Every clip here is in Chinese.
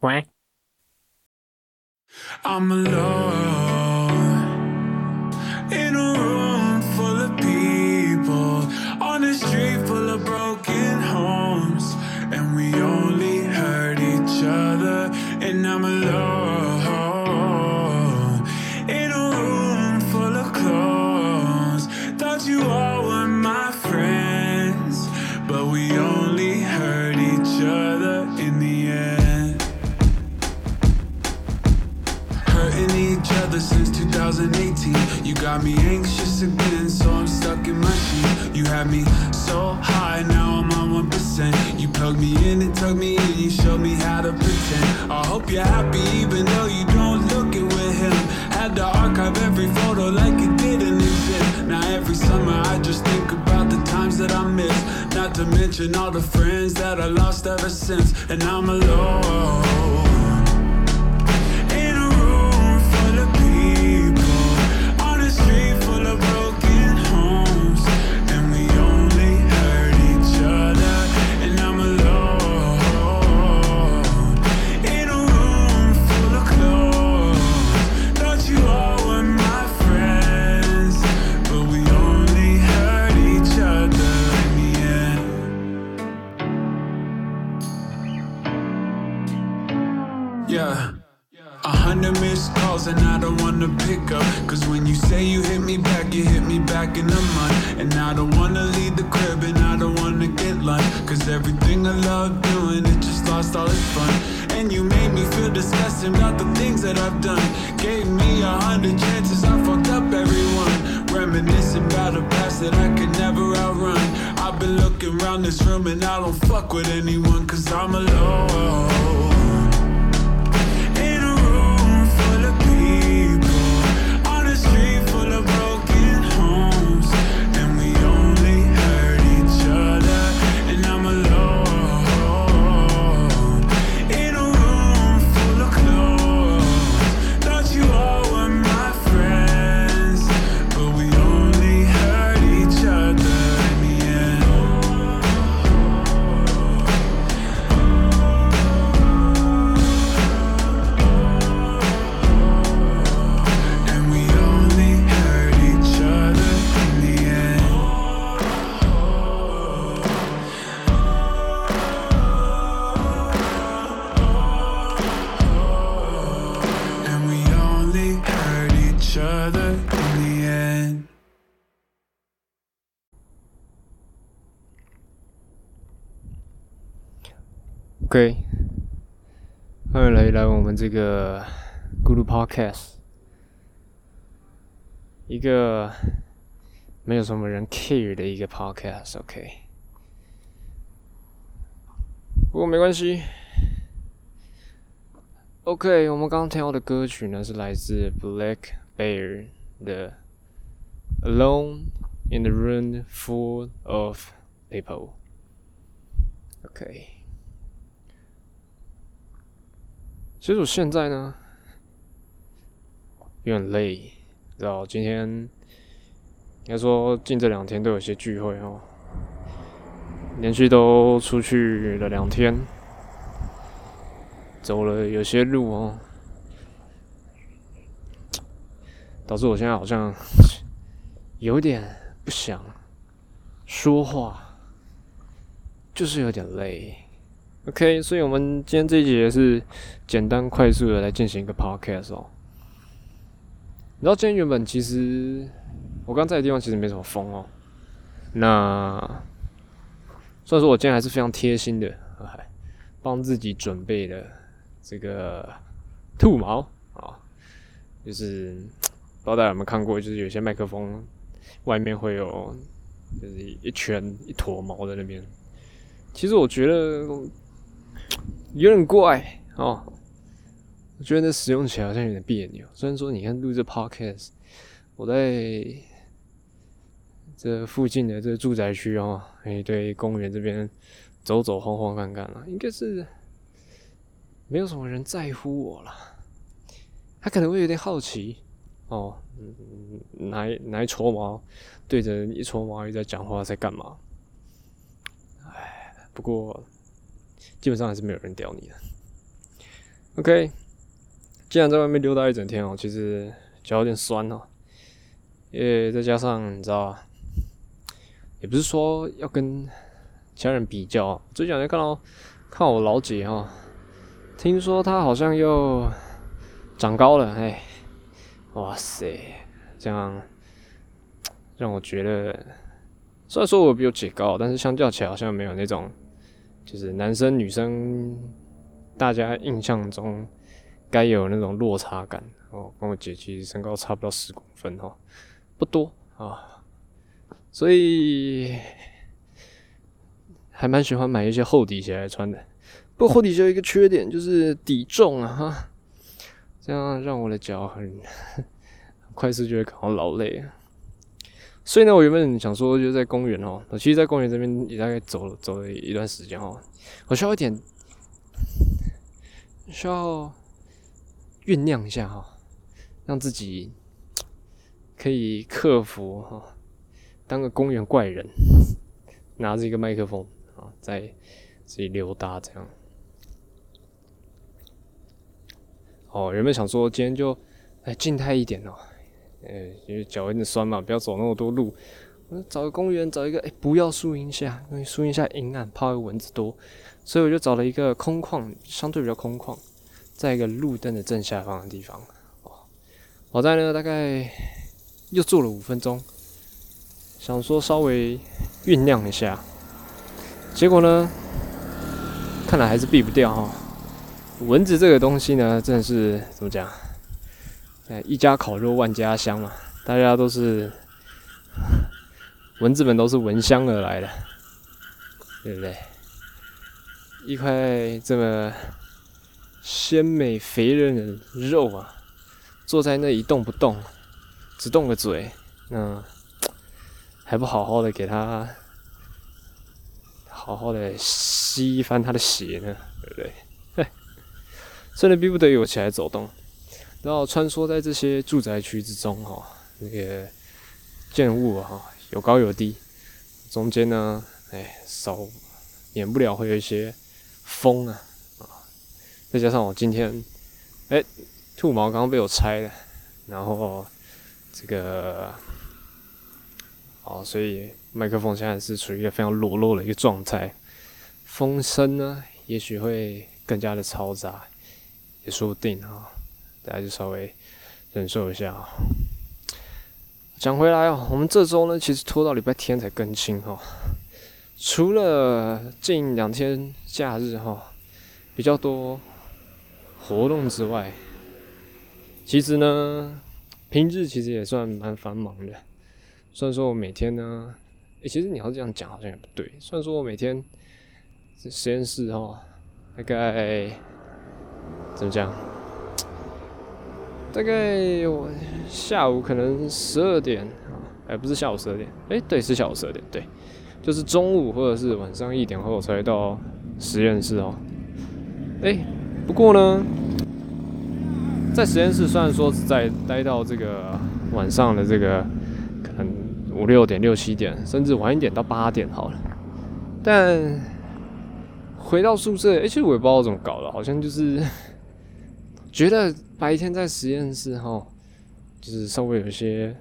喂。I'm alone in a room full of people on a street full of broken homes, and we only hurt each other. And I'm alone got me anxious again, so I'm stuck in my sheet. You had me so high, now I'm on 1%. You plugged me in and tugged me in, you showed me how to pretend. I hope you're happy, even though you don't look it with him. Had to archive every photo like it didn't exist. Now every summer I just think about the times that I missed. Not to mention all the friends that I lost ever since. And I'm alone. OK，欢迎来来我们这个咕噜 Podcast，一个没有什么人 care 的一个 Podcast。OK，不过没关系。OK，我们刚刚听到的歌曲呢是来自 Black Bear 的《Alone in the Room Full of People》。OK。其实我现在呢有点累，知道今天应该说近这两天都有些聚会哦，连续都出去了两天，走了有些路哦，导致我现在好像有点不想说话，就是有点累。OK，所以我们今天这一节是简单快速的来进行一个 podcast 哦。你知道今天原本其实我刚在的地方其实没什么风哦。那虽然说我今天还是非常贴心的，哎，帮自己准备了这个兔毛啊，就是不知道大家有没有看过，就是有些麦克风外面会有就是一圈一坨毛在那边。其实我觉得。有点怪哦，我觉得那使用起来好像有点别扭。虽然说你看录这 podcast，我在这附近的这住宅区哦，哎，对，公园这边走走晃晃看看了，应该是没有什么人在乎我了。他可能会有点好奇哦，嗯，拿拿一撮毛对着一撮毛在讲话，在干嘛？哎，不过。基本上还是没有人屌你的。OK，既然在外面溜达一整天哦，其实脚有点酸哦，也再加上你知道，也不是说要跟其他人比较。最近好像看到看我老姐哈，听说她好像又长高了，哎，哇塞，这样让我觉得，虽然说我比我姐高，但是相较起来好像没有那种，就是男生女生。大家印象中该有那种落差感哦，跟我姐其实身高差不到十公分哦，不多啊，所以还蛮喜欢买一些厚底鞋来穿的。不过厚底鞋有一个缺点就是底重啊，哈，这样让我的脚很 快速就会感到劳累。所以呢，我原本想说就在公园哦，我其实，在公园这边也大概走了走了一段时间哦，我需要一点。需要酝酿一下哈，让自己可以克服哈，当个公园怪人，拿着一个麦克风啊，在自己溜达这样。哦，原本想说今天就哎静态一点哦，呃，因为脚有点酸嘛，不要走那么多路。我找个公园，找一个哎不要树荫下，因为树荫下阴暗，怕蚊子多。所以我就找了一个空旷，相对比较空旷，在一个路灯的正下方的地方。哦，我在呢大概又坐了五分钟，想说稍微酝酿一下，结果呢，看来还是避不掉哈。蚊子这个东西呢，真的是怎么讲？哎，一家烤肉万家香嘛，大家都是蚊子们都是闻香而来的，对不对？一块这么鲜美肥嫩的肉啊，坐在那一动不动，只动个嘴，那还不好好的给他好好的吸一番他的血呢，对不对？真的逼不得已我起来走动，然后穿梭在这些住宅区之中哈，那个建物哈有高有低，中间呢，哎，少免不了会有一些。风啊啊！再加上我今天，哎，兔毛刚刚被我拆了，然后这个，哦，所以麦克风现在是处于一个非常裸露的一个状态，风声呢，也许会更加的嘈杂，也说不定啊，大家就稍微忍受一下啊。讲回来哦，我们这周呢，其实拖到礼拜天才更新哈。除了近两天假日哈比较多活动之外，其实呢平日其实也算蛮繁忙的。虽然说我每天呢，诶，其实你要这样讲好像也不对。虽然说我每天实验室哈大概怎么讲，大概我下午可能十二点啊，哎，不是下午十二点，哎，对，是下午十二点，对。就是中午或者是晚上一点后才到实验室哦。哎，不过呢，在实验室虽然说只在待到这个晚上的这个可能五六点、六七点，甚至晚一点到八点好了，但回到宿舍，其实我也不知道怎么搞的，好像就是觉得白天在实验室哈，就是稍微有些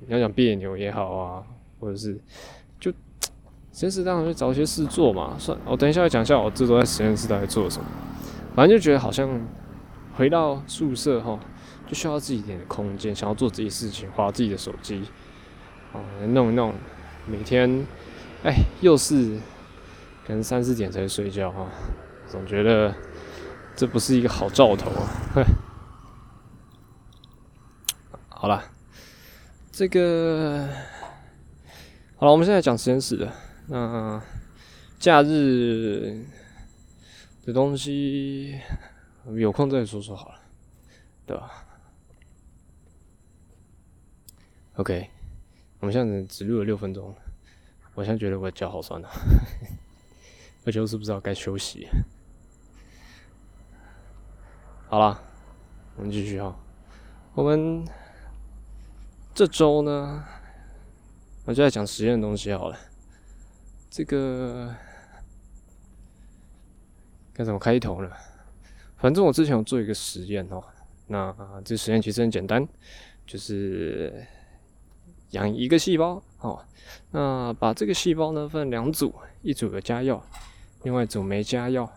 你要讲别扭也好啊，或者是就。实验室当然会找一些事做嘛，算我等一下要讲一下我这周在实验室到底做什么。反正就觉得好像回到宿舍哈，就需要自己一点的空间，想要做自己事情，划自己的手机，哦，弄一弄。每天，哎，又是可能三四点才睡觉哈，总觉得这不是一个好兆头啊。好了，这个好了，我们现在讲实验室的。那假日的东西有空再说说好了，对吧？OK，我们现在只录了六分钟，我现在觉得我的脚好酸啊，而且我是不知道该休息。好了，我们继续哈。我们这周呢，我就在讲实验的东西好了。这个该怎么开头呢？反正我之前有做一个实验哦，那这实验其实很简单，就是养一个细胞哦，那把这个细胞呢分两组，一组有加药，另外一组没加药，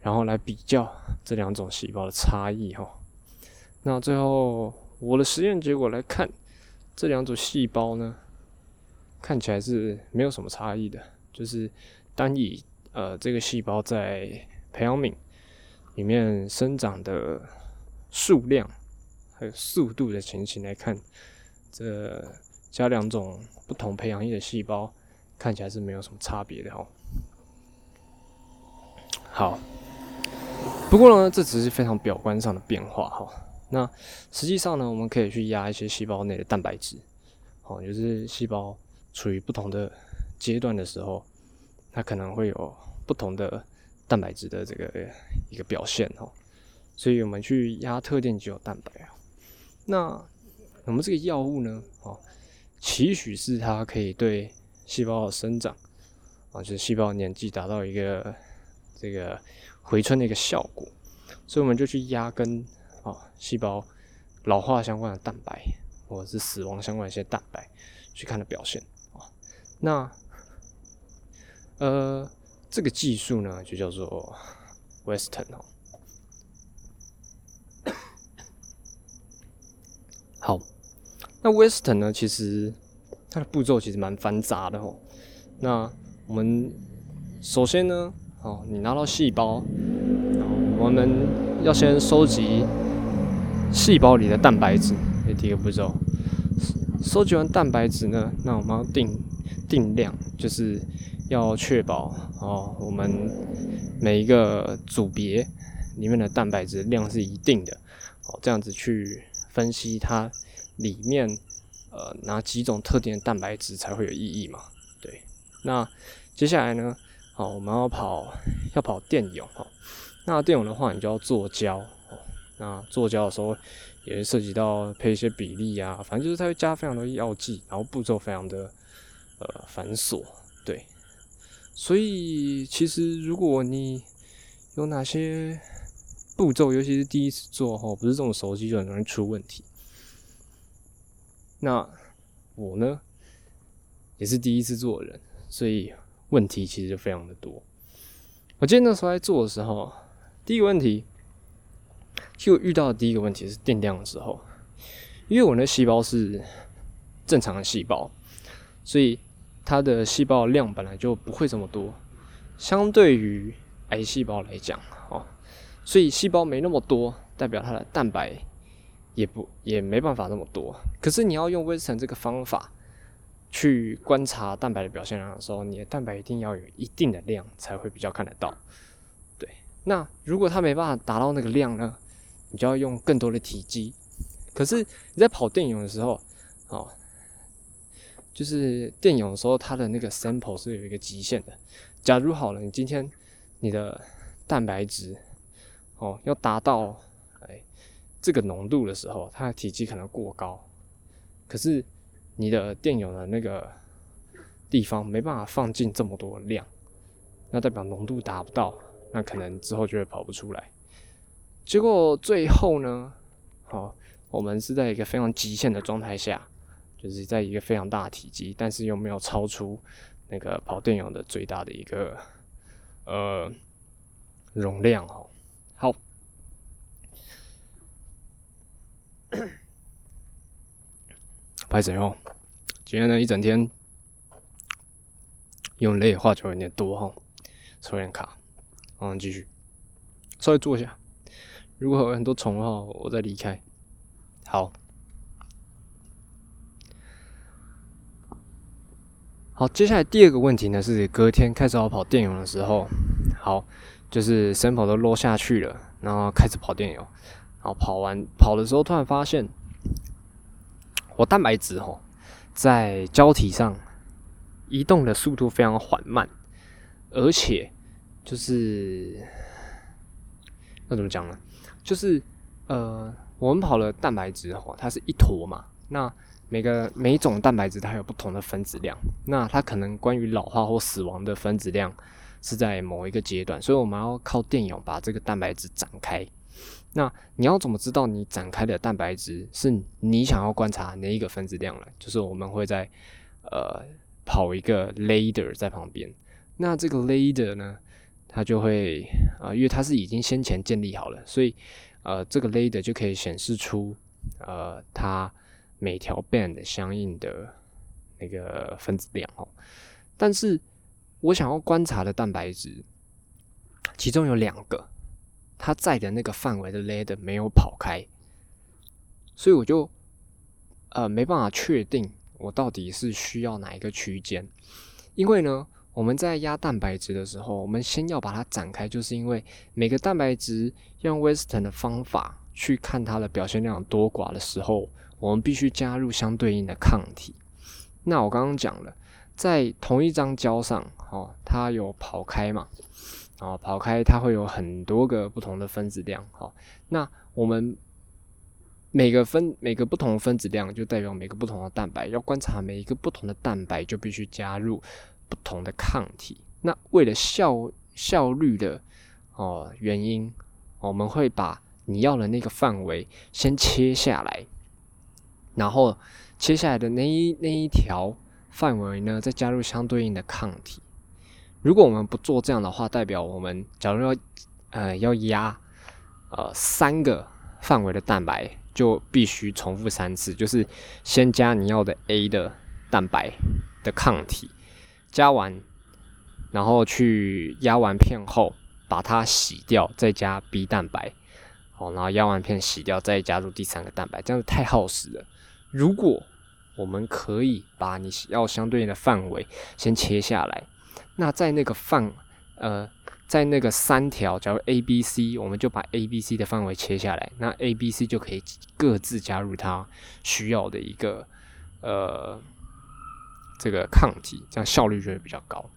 然后来比较这两种细胞的差异哈。那最后我的实验结果来看，这两组细胞呢，看起来是没有什么差异的，就是单以呃这个细胞在培养皿里面生长的数量还有速度的情形来看，这加两种不同培养液的细胞看起来是没有什么差别的哦。好，不过呢，这只是非常表观上的变化哈。那实际上呢，我们可以去压一些细胞内的蛋白质，哦，就是细胞处于不同的阶段的时候，它可能会有不同的蛋白质的这个一个表现哦。所以我们去压特定肌肉蛋白啊。那我们这个药物呢，哦，期许是它可以对细胞的生长啊，就是细胞年纪达到一个这个回春的一个效果，所以我们就去压根。细胞老化相关的蛋白，或者是死亡相关的一些蛋白，去看的表现啊。那呃，这个技术呢，就叫做 Western 哦。好，那 Western 呢，其实它的步骤其实蛮繁杂的哦。那我们首先呢，哦，你拿到细胞，我们要先收集。细胞里的蛋白质，这第一个步骤。收集完蛋白质呢，那我们要定定量，就是要确保哦，我们每一个组别里面的蛋白质量是一定的哦，这样子去分析它里面呃哪几种特定的蛋白质才会有意义嘛？对。那接下来呢，好，我们要跑要跑电泳哦。那电泳的话，你就要做胶哦。那做胶的时候，也是涉及到配一些比例啊，反正就是它会加非常多药剂，然后步骤非常的呃繁琐，对。所以其实如果你有哪些步骤，尤其是第一次做哈，不是这种熟悉，就很容易出问题。那我呢，也是第一次做人，所以问题其实就非常的多。我记得那时候在做的时候，第一个问题。就遇到的第一个问题是电量的时候，因为我那细胞是正常的细胞，所以它的细胞量本来就不会这么多。相对于癌细胞来讲，哦，所以细胞没那么多，代表它的蛋白也不也没办法那么多。可是你要用微生这个方法去观察蛋白的表现量的时候，你的蛋白一定要有一定的量才会比较看得到。对，那如果它没办法达到那个量呢？你就要用更多的体积，可是你在跑电泳的时候，哦，就是电泳的时候，它的那个 sample 是有一个极限的。假如好了，你今天你的蛋白质哦要达到哎这个浓度的时候，它的体积可能过高，可是你的电泳的那个地方没办法放进这么多量，那代表浓度达不到，那可能之后就会跑不出来。结果最后呢，好，我们是在一个非常极限的状态下，就是在一个非常大体积，但是又没有超出那个跑电泳的最大的一个呃容量哦。好，拍谁哦？今天呢一整天用累，话就有点多哈，抽点卡，嗯，继续，稍微坐一下。如果有很多虫的话，我再离开。好，好，接下来第二个问题呢，是隔天开始要跑电泳的时候，好，就是身跑都落下去了，然后开始跑电泳，然后跑完跑的时候，突然发现我蛋白质哦，在胶体上移动的速度非常缓慢，而且就是那怎么讲呢？就是呃，我们跑了蛋白质哈，它是一坨嘛。那每个每种蛋白质它有不同的分子量，那它可能关于老化或死亡的分子量是在某一个阶段，所以我们要靠电泳把这个蛋白质展开。那你要怎么知道你展开的蛋白质是你想要观察哪一个分子量呢？就是我们会在呃跑一个 ladder 在旁边，那这个 ladder 呢，它就会啊，因为它是已经先前建立好了，所以呃这个 ladder 就可以显示出呃它每条 band 相应的那个分子量哦。但是我想要观察的蛋白质，其中有两个。它在的那个范围的 ladder 没有跑开，所以我就呃没办法确定我到底是需要哪一个区间。因为呢，我们在压蛋白质的时候，我们先要把它展开，就是因为每个蛋白质用 Western 的方法去看它的表现量多寡的时候，我们必须加入相对应的抗体。那我刚刚讲了，在同一张胶上，哦，它有跑开嘛？啊，跑开它会有很多个不同的分子量，好，那我们每个分每个不同的分子量就代表每个不同的蛋白，要观察每一个不同的蛋白就必须加入不同的抗体。那为了效效率的哦原因，我们会把你要的那个范围先切下来，然后切下来的那一那一条范围呢，再加入相对应的抗体。如果我们不做这样的话，代表我们假如要呃要压呃三个范围的蛋白，就必须重复三次，就是先加你要的 A 的蛋白的抗体，加完，然后去压完片后把它洗掉，再加 B 蛋白，好，然后压完片洗掉，再加入第三个蛋白，这样子太耗时了。如果我们可以把你要相对应的范围先切下来。那在那个范，呃，在那个三条，假如 A、B、C，我们就把 A、B、C 的范围切下来，那 A、B、C 就可以各自加入它需要的一个呃这个抗体，这样效率就会比较高。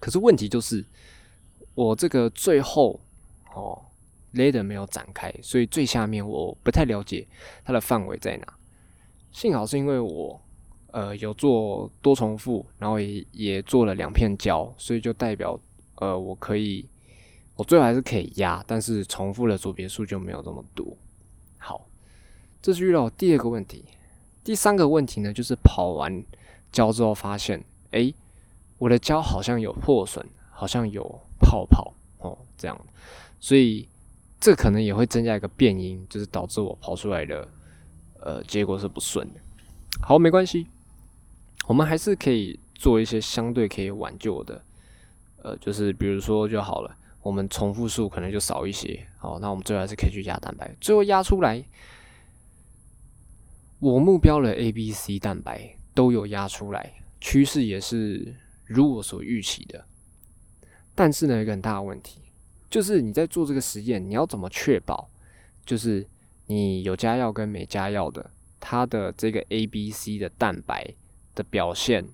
可是问题就是，我这个最后哦，ladder 没有展开，所以最下面我不太了解它的范围在哪。幸好是因为我。呃，有做多重复，然后也也做了两片胶，所以就代表呃，我可以，我最后还是可以压，但是重复的组别数就没有这么多。好，这是遇到第二个问题。第三个问题呢，就是跑完胶之后发现，哎，我的胶好像有破损，好像有泡泡哦，这样，所以这可能也会增加一个变音，就是导致我跑出来的呃结果是不顺的。好，没关系。我们还是可以做一些相对可以挽救的，呃，就是比如说就好了，我们重复数可能就少一些，好，那我们最后还是可以去压蛋白，最后压出来，我目标的 A、B、C 蛋白都有压出来，趋势也是如我所预期的，但是呢，一个很大的问题就是你在做这个实验，你要怎么确保，就是你有加药跟没加药的，它的这个 A、B、C 的蛋白。的表现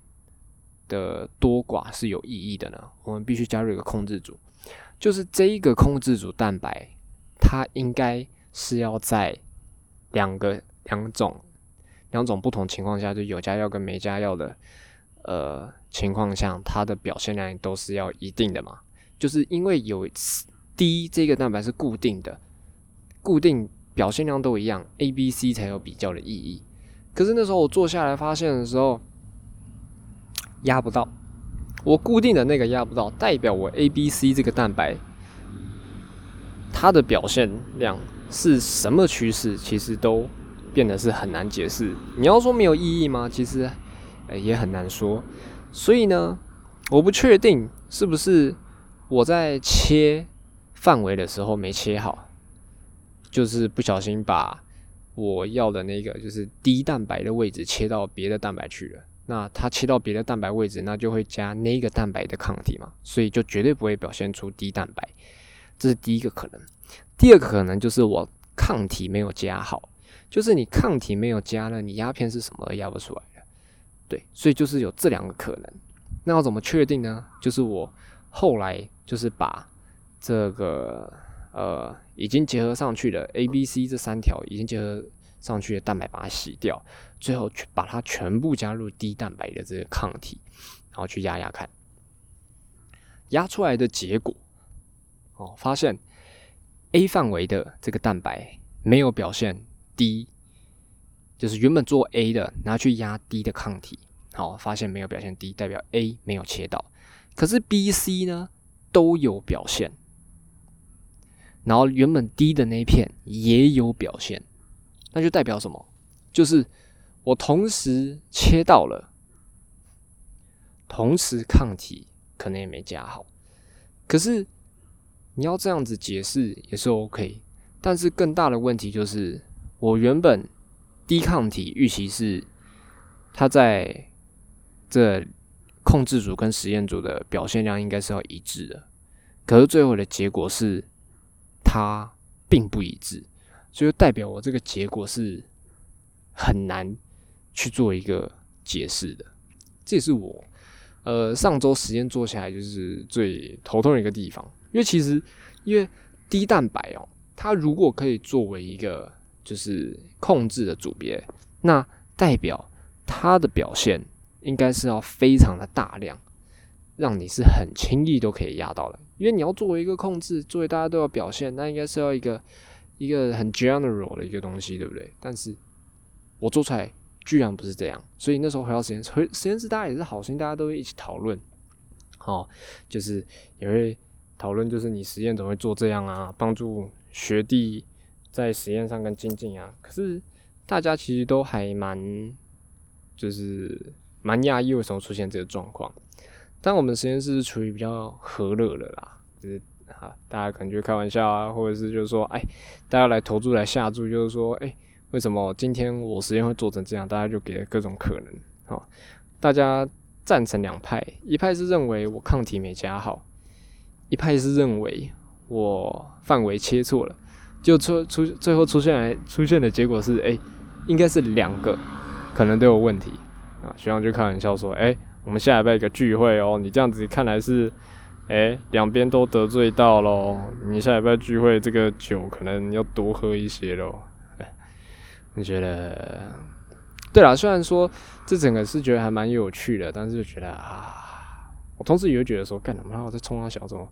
的多寡是有意义的呢。我们必须加入一个控制组，就是这一个控制组蛋白，它应该是要在两个两种两种不同情况下，就有加药跟没加药的呃情况下，它的表现量都是要一定的嘛。就是因为有 D 这个蛋白是固定的，固定表现量都一样，A、B、C 才有比较的意义。可是那时候我坐下来发现的时候。压不到，我固定的那个压不到，代表我 A、B、C 这个蛋白，它的表现量是什么趋势，其实都变得是很难解释。你要说没有意义吗？其实，也很难说。所以呢，我不确定是不是我在切范围的时候没切好，就是不小心把我要的那个就是低蛋白的位置切到别的蛋白去了。那它切到别的蛋白位置，那就会加那个蛋白的抗体嘛，所以就绝对不会表现出低蛋白，这是第一个可能。第二个可能就是我抗体没有加好，就是你抗体没有加了，你压片是什么压不出来的。对，所以就是有这两个可能。那要怎么确定呢？就是我后来就是把这个呃已经结合上去的 A、B、C 这三条已经结合。上去的蛋白把它洗掉，最后去把它全部加入低蛋白的这个抗体，然后去压压看。压出来的结果，哦，发现 A 范围的这个蛋白没有表现 D，就是原本做 A 的拿去压 D 的抗体，好，发现没有表现 D，代表 A 没有切到。可是 B、C 呢都有表现，然后原本 D 的那一片也有表现，那就代表什么？就是我同时切到了，同时抗体可能也没加好。可是你要这样子解释也是 OK，但是更大的问题就是，我原本低抗体预期是它在这。控制组跟实验组的表现量应该是要一致的，可是最后的结果是它并不一致，所以代表我这个结果是很难去做一个解释的。这也是我呃上周实验做起来就是最头痛的一个地方，因为其实因为低蛋白哦，它如果可以作为一个就是控制的组别，那代表它的表现。应该是要非常的大量，让你是很轻易都可以压到的。因为你要作为一个控制，作为大家都要表现，那应该是要一个一个很 general 的一个东西，对不对？但是我做出来居然不是这样，所以那时候回到实验室，回实验室大家也是好心，大家都一起讨论，哦，就是也会讨论，就是你实验怎么会做这样啊？帮助学弟在实验上跟精进啊。可是大家其实都还蛮就是。蛮讶异为什么出现这个状况，但我们实验室是处于比较和乐的啦，就是啊，大家可能就开玩笑啊，或者是就是说，哎，大家来投注来下注，就是说，哎，为什么今天我实验会做成这样？大家就给了各种可能，好，大家赞成两派，一派是认为我抗体没加好，一派是认为我范围切错了，就出出最后出现来出现的结果是，哎，应该是两个可能都有问题。啊，学长就开玩笑说：“哎，我们下礼拜一个聚会哦，你这样子看来是，哎，两边都得罪到喽。你下礼拜聚会，这个酒可能要多喝一些喽。你觉得？对了，虽然说这整个是觉得还蛮有趣的，但是就觉得啊，我同时也会觉得说，干什么？我在冲他小众，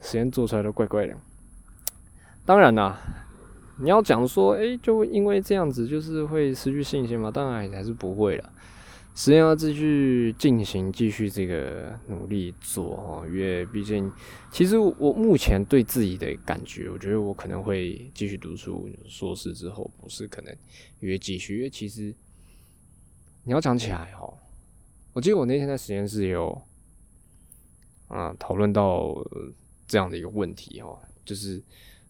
实验做出来都怪怪的。当然啦，你要讲说，哎，就因为这样子，就是会失去信心嘛？当然还是不会了。”实验要继续进行，继续这个努力做哦，因为毕竟，其实我目前对自己的感觉，我觉得我可能会继续读书，硕士之后不是可能约继续，因为其实你要讲起来哈，我记得我那天在实验室有啊讨论到这样的一个问题哈，就是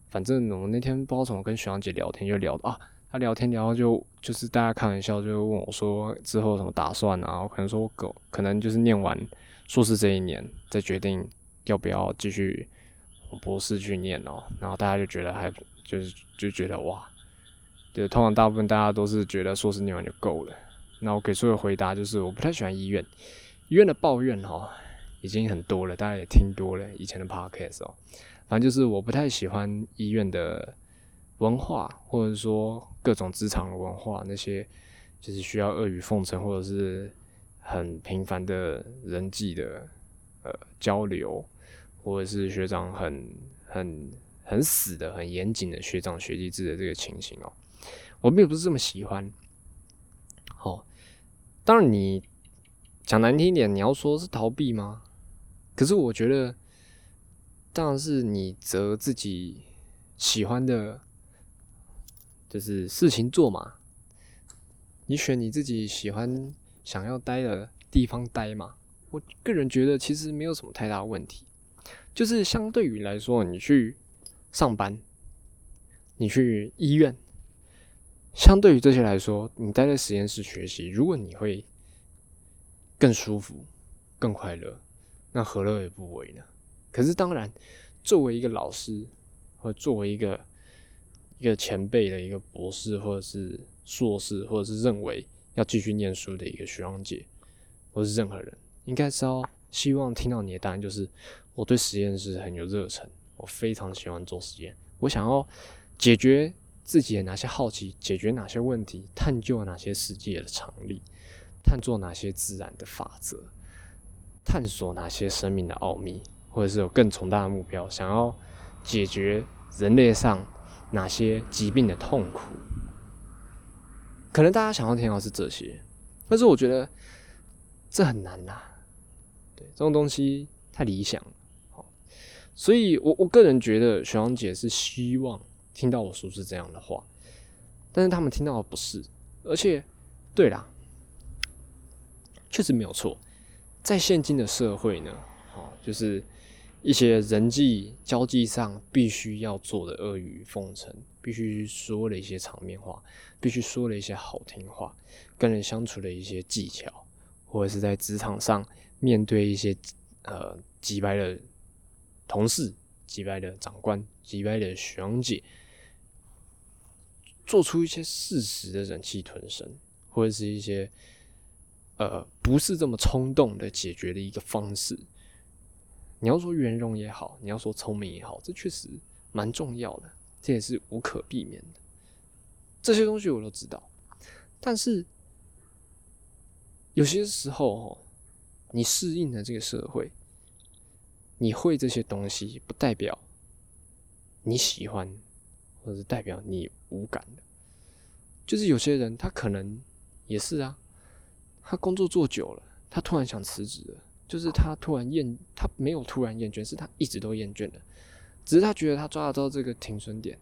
反正我那天不知道怎么跟徐阳姐聊天，就聊到啊。他聊天聊就就是大家开玩笑，就问我说之后什么打算啊？我可能说狗可能就是念完硕士这一年再决定要不要继续博士去念哦。然后大家就觉得还就是就觉得哇，就通常大部分大家都是觉得硕士念完就够了。那我给出的回答就是我不太喜欢医院，医院的抱怨哈已经很多了，大家也听多了以前的 podcast 哦。反正就是我不太喜欢医院的。文化，或者说各种职场的文化，那些就是需要阿谀奉承，或者是很频繁的人际的呃交流，或者是学长很很很死的、很严谨的学长学弟制的这个情形哦，我并不是这么喜欢。好，当然你讲难听一点，你要说是逃避吗？可是我觉得，当然是你择自己喜欢的。就是事情做嘛，你选你自己喜欢、想要待的地方待嘛。我个人觉得其实没有什么太大问题。就是相对于来说，你去上班，你去医院，相对于这些来说，你待在实验室学习，如果你会更舒服、更快乐，那何乐而不为呢？可是当然，作为一个老师，或作为一个一个前辈的一个博士，或者是硕士，或者是认为要继续念书的一个学长姐，或是任何人，应该是要希望听到你的答案，就是我对实验室很有热忱，我非常喜欢做实验，我想要解决自己的哪些好奇，解决哪些问题，探究哪些世界的常理，探索哪些自然的法则，探索哪些生命的奥秘，或者是有更重大的目标，想要解决人类上哪些疾病的痛苦。可能大家想要听到是这些，但是我觉得这很难呐。对，这种东西太理想了。好，所以我我个人觉得雪阳姐是希望听到我说是这样的话，但是他们听到的不是。而且，对啦，确实没有错。在现今的社会呢，好，就是一些人际交际上必须要做的阿谀奉承，必须说了一些场面话，必须说了一些好听话，跟人相处的一些技巧，或者是在职场上面对一些呃击败的同事、击败的长官、击败的学长姐。做出一些事实的忍气吞声，或者是一些呃不是这么冲动的解决的一个方式。你要说圆融也好，你要说聪明也好，这确实蛮重要的，这也是无可避免的。这些东西我都知道，但是有些时候哦，你适应了这个社会，你会这些东西，不代表你喜欢。或者是代表你无感的，就是有些人他可能也是啊，他工作做久了，他突然想辞职了，就是他突然厌，他没有突然厌倦，是他一直都厌倦了，只是他觉得他抓得到这个停损点，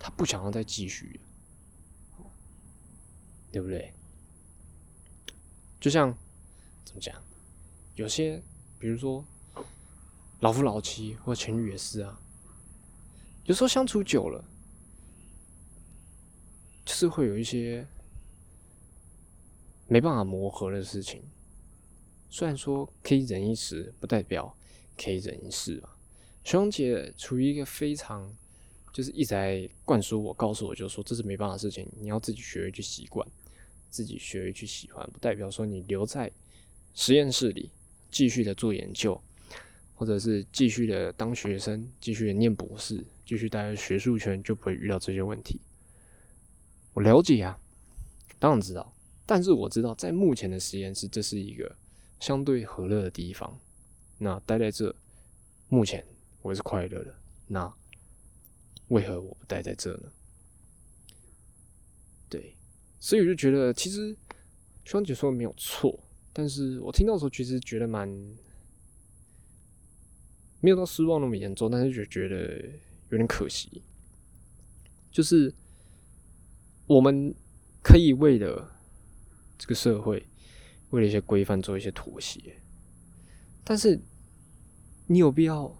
他不想要再继续，对不对？就像怎么讲，有些比如说老夫老妻或情侣也是啊。有时候相处久了，就是会有一些没办法磨合的事情。虽然说可以忍一时，不代表可以忍一世嘛。熊姐处于一个非常，就是一直在灌输我，告诉我，就说这是没办法的事情，你要自己学会去习惯，自己学会去喜欢，不代表说你留在实验室里继续的做研究。或者是继续的当学生，继续的念博士，继续待在学术圈，就不会遇到这些问题。我了解啊，当然知道，但是我知道，在目前的实验室，这是一个相对和乐的地方。那待在这，目前我是快乐的。那为何我不待在这呢？对，所以我就觉得，其实双姐说的没有错，但是我听到的时候，其实觉得蛮。没有到失望那么严重，但是就觉得有点可惜。就是我们可以为了这个社会，为了一些规范做一些妥协，但是你有必要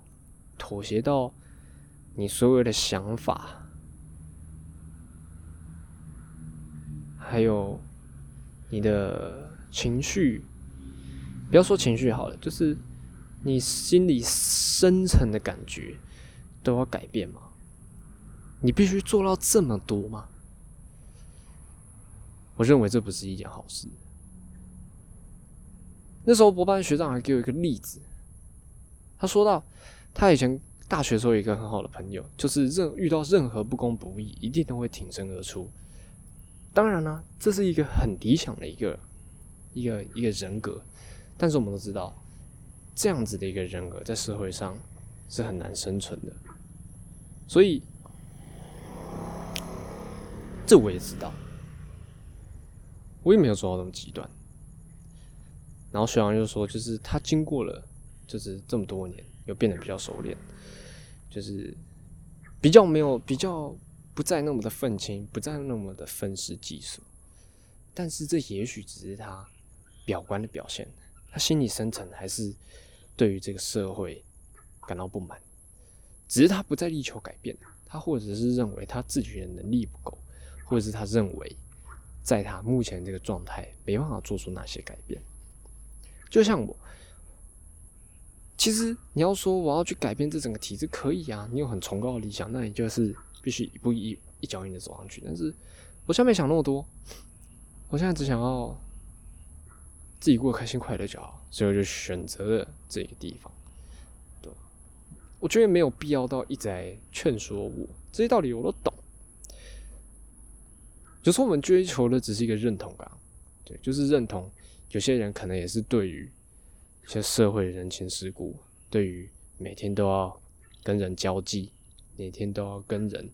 妥协到你所有的想法，还有你的情绪？不要说情绪好了，就是。你心里深层的感觉都要改变吗？你必须做到这么多吗？我认为这不是一件好事。那时候博班学长还给我一个例子，他说到他以前大学时候有一个很好的朋友，就是任遇到任何不公不义，一定都会挺身而出。当然呢，这是一个很理想的一个一个一个人格，但是我们都知道。这样子的一个人格在社会上是很难生存的，所以这我也知道，我也没有做到那么极端。然后学长就说，就是他经过了，就是这么多年，又变得比较熟练，就是比较没有比较不再那么的愤青，不再那么的愤世嫉俗。但是这也许只是他表观的表现，他心里深层还是。对于这个社会感到不满，只是他不再力求改变，他或者是认为他自己的能力不够，或者是他认为在他目前这个状态没办法做出那些改变。就像我，其实你要说我要去改变这整个体制，可以啊，你有很崇高的理想，那你就是必须一步一一脚印的走上去。但是我现在没想那么多，我现在只想要。自己过得开心快乐就好，所以我就选择了这个地方。对，我觉得没有必要到一直在劝说我这些道理，我都懂。有时候我们追求的只是一个认同感，对，就是认同。有些人可能也是对于一些社会人情世故对于每天都要跟人交际，每天都要跟人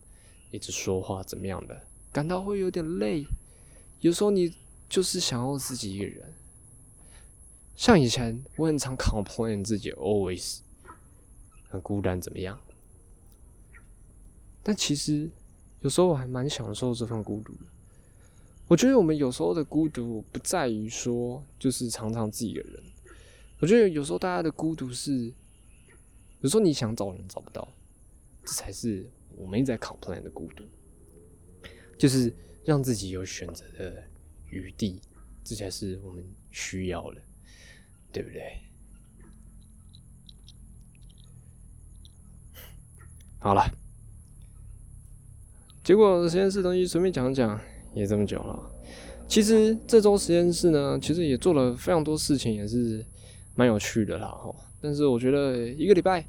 一直说话怎么样的，感到会有点累。有时候你就是想要自己一个人。像以前我很常 complain 自己 always 很孤单怎么样？但其实有时候我还蛮享受这份孤独的。我觉得我们有时候的孤独不在于说就是常常自己一个人。我觉得有时候大家的孤独是，有时候你想找人找不到，这才是我们一直在 complain 的孤独。就是让自己有选择的余地，这才是我们需要的，对不对？好了，结果实验室东西随便讲讲。也这么久了，其实这周实验室呢，其实也做了非常多事情，也是蛮有趣的啦。哈，但是我觉得一个礼拜，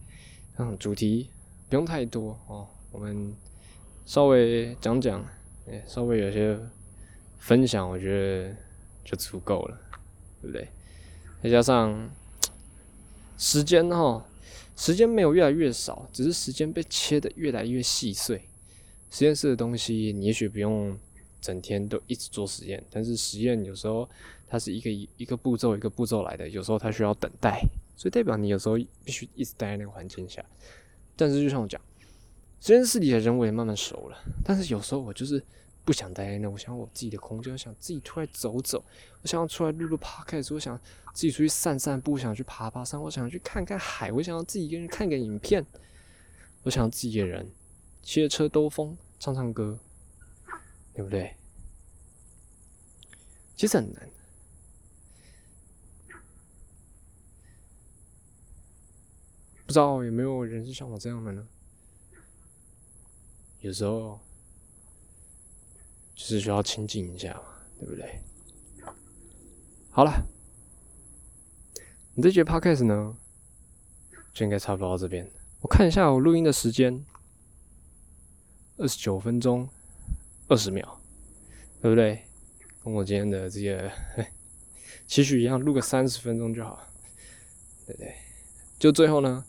嗯，主题不用太多哦，我们稍微讲讲，哎，稍微有些分享，我觉得就足够了，对不对？再加上 时间哈，时间没有越来越少，只是时间被切的越来越细碎。实验室的东西，你也许不用。整天都一直做实验，但是实验有时候它是一个一个步骤一个步骤来的，有时候它需要等待，所以代表你有时候必须一直待在那个环境下。但是就像我讲，实验室里的人我也慢慢熟了，但是有时候我就是不想待在那，我想我自己的空间，我想自己出来走走，我想要出来录录 podcast，我想自己出去散散步，想去爬爬山，我想去看看海，我想要自己一个人看个影片，我想要自己一个人骑着车兜风，唱唱歌。对不对？其实很难，不知道有没有人是像我这样的呢？有时候就是需要清静一下嘛，对不对？好了，你这节 podcast 呢，就应该差不多到这边。我看一下我录音的时间，二十九分钟。二十秒，对不对？跟我今天的这个期许一样，录个三十分钟就好，对不对？就最后呢，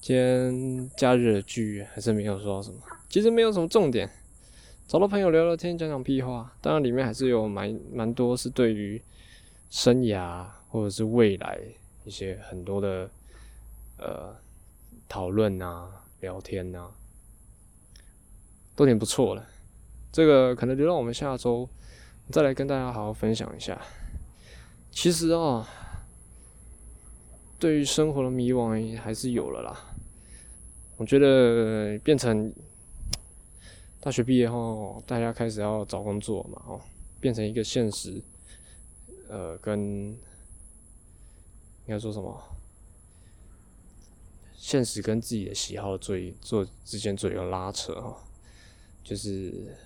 今天假日的剧还是没有说什么，其实没有什么重点，找到朋友聊聊天，讲讲屁话。当然里面还是有蛮蛮多是对于生涯或者是未来一些很多的呃讨论啊、聊天啊，都挺不错的。这个可能留到我们下周再来跟大家好好分享一下。其实啊，对于生活的迷惘还是有了啦。我觉得变成大学毕业后，大家开始要找工作嘛，哦，变成一个现实，呃，跟应该说什么？现实跟自己的喜好最做之间做一个拉扯哈，就是。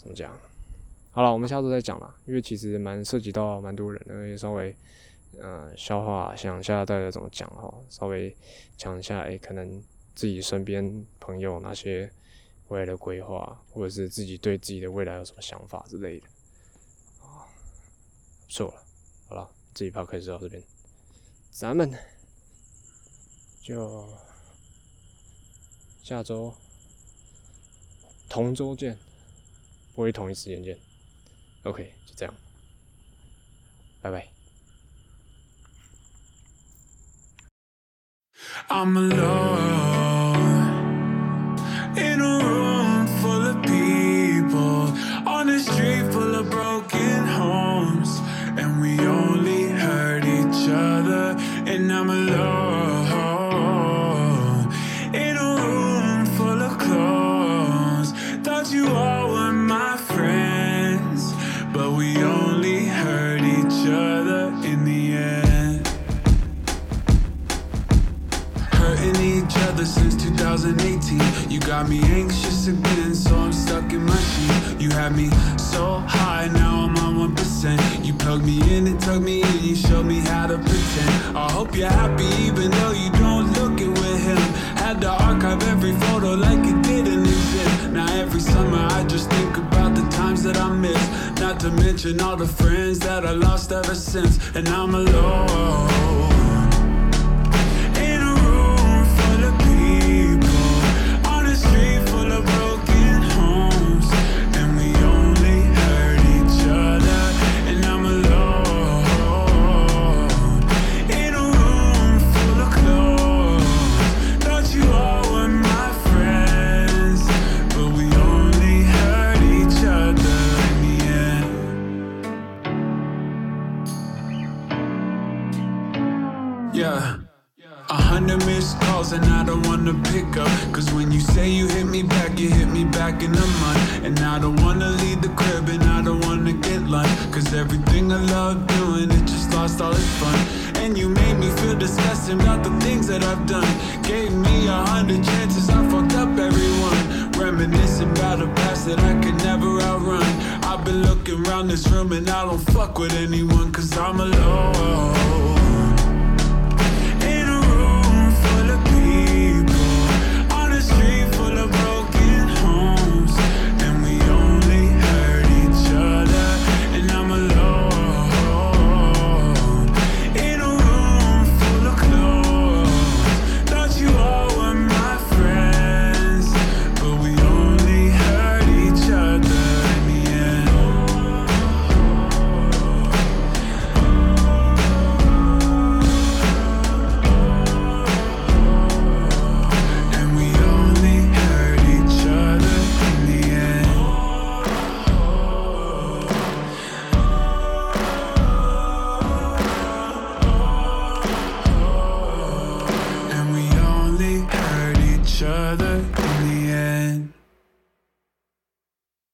怎么讲？好了，我们下周再讲了，因为其实蛮涉及到蛮多人的，也稍微嗯消化想一下大家怎么讲哈，稍微讲一下，哎，可能自己身边朋友那些未来的规划，或者是自己对自己的未来有什么想法之类的啊，错了，好了，这一趴开始到这边，咱们就下周同周见。不会同一时间见，OK，就这样，拜拜。2018 You got me anxious again, so I'm stuck in my sheet You had me so high, now I'm on 1% You plugged me in and tugged me in, you showed me how to pretend. I hope you're happy even though you don't look it with him. Had to archive every photo like it didn't exist Now every summer I just think about the times that I missed Not to mention all the friends that I lost ever since. And I'm alone And you made me feel disgusting about the things that I've done. Gave me a hundred chances, I fucked up everyone. Reminiscing about a past that I could never outrun. I've been looking around this room and I don't fuck with anyone cause I'm alone.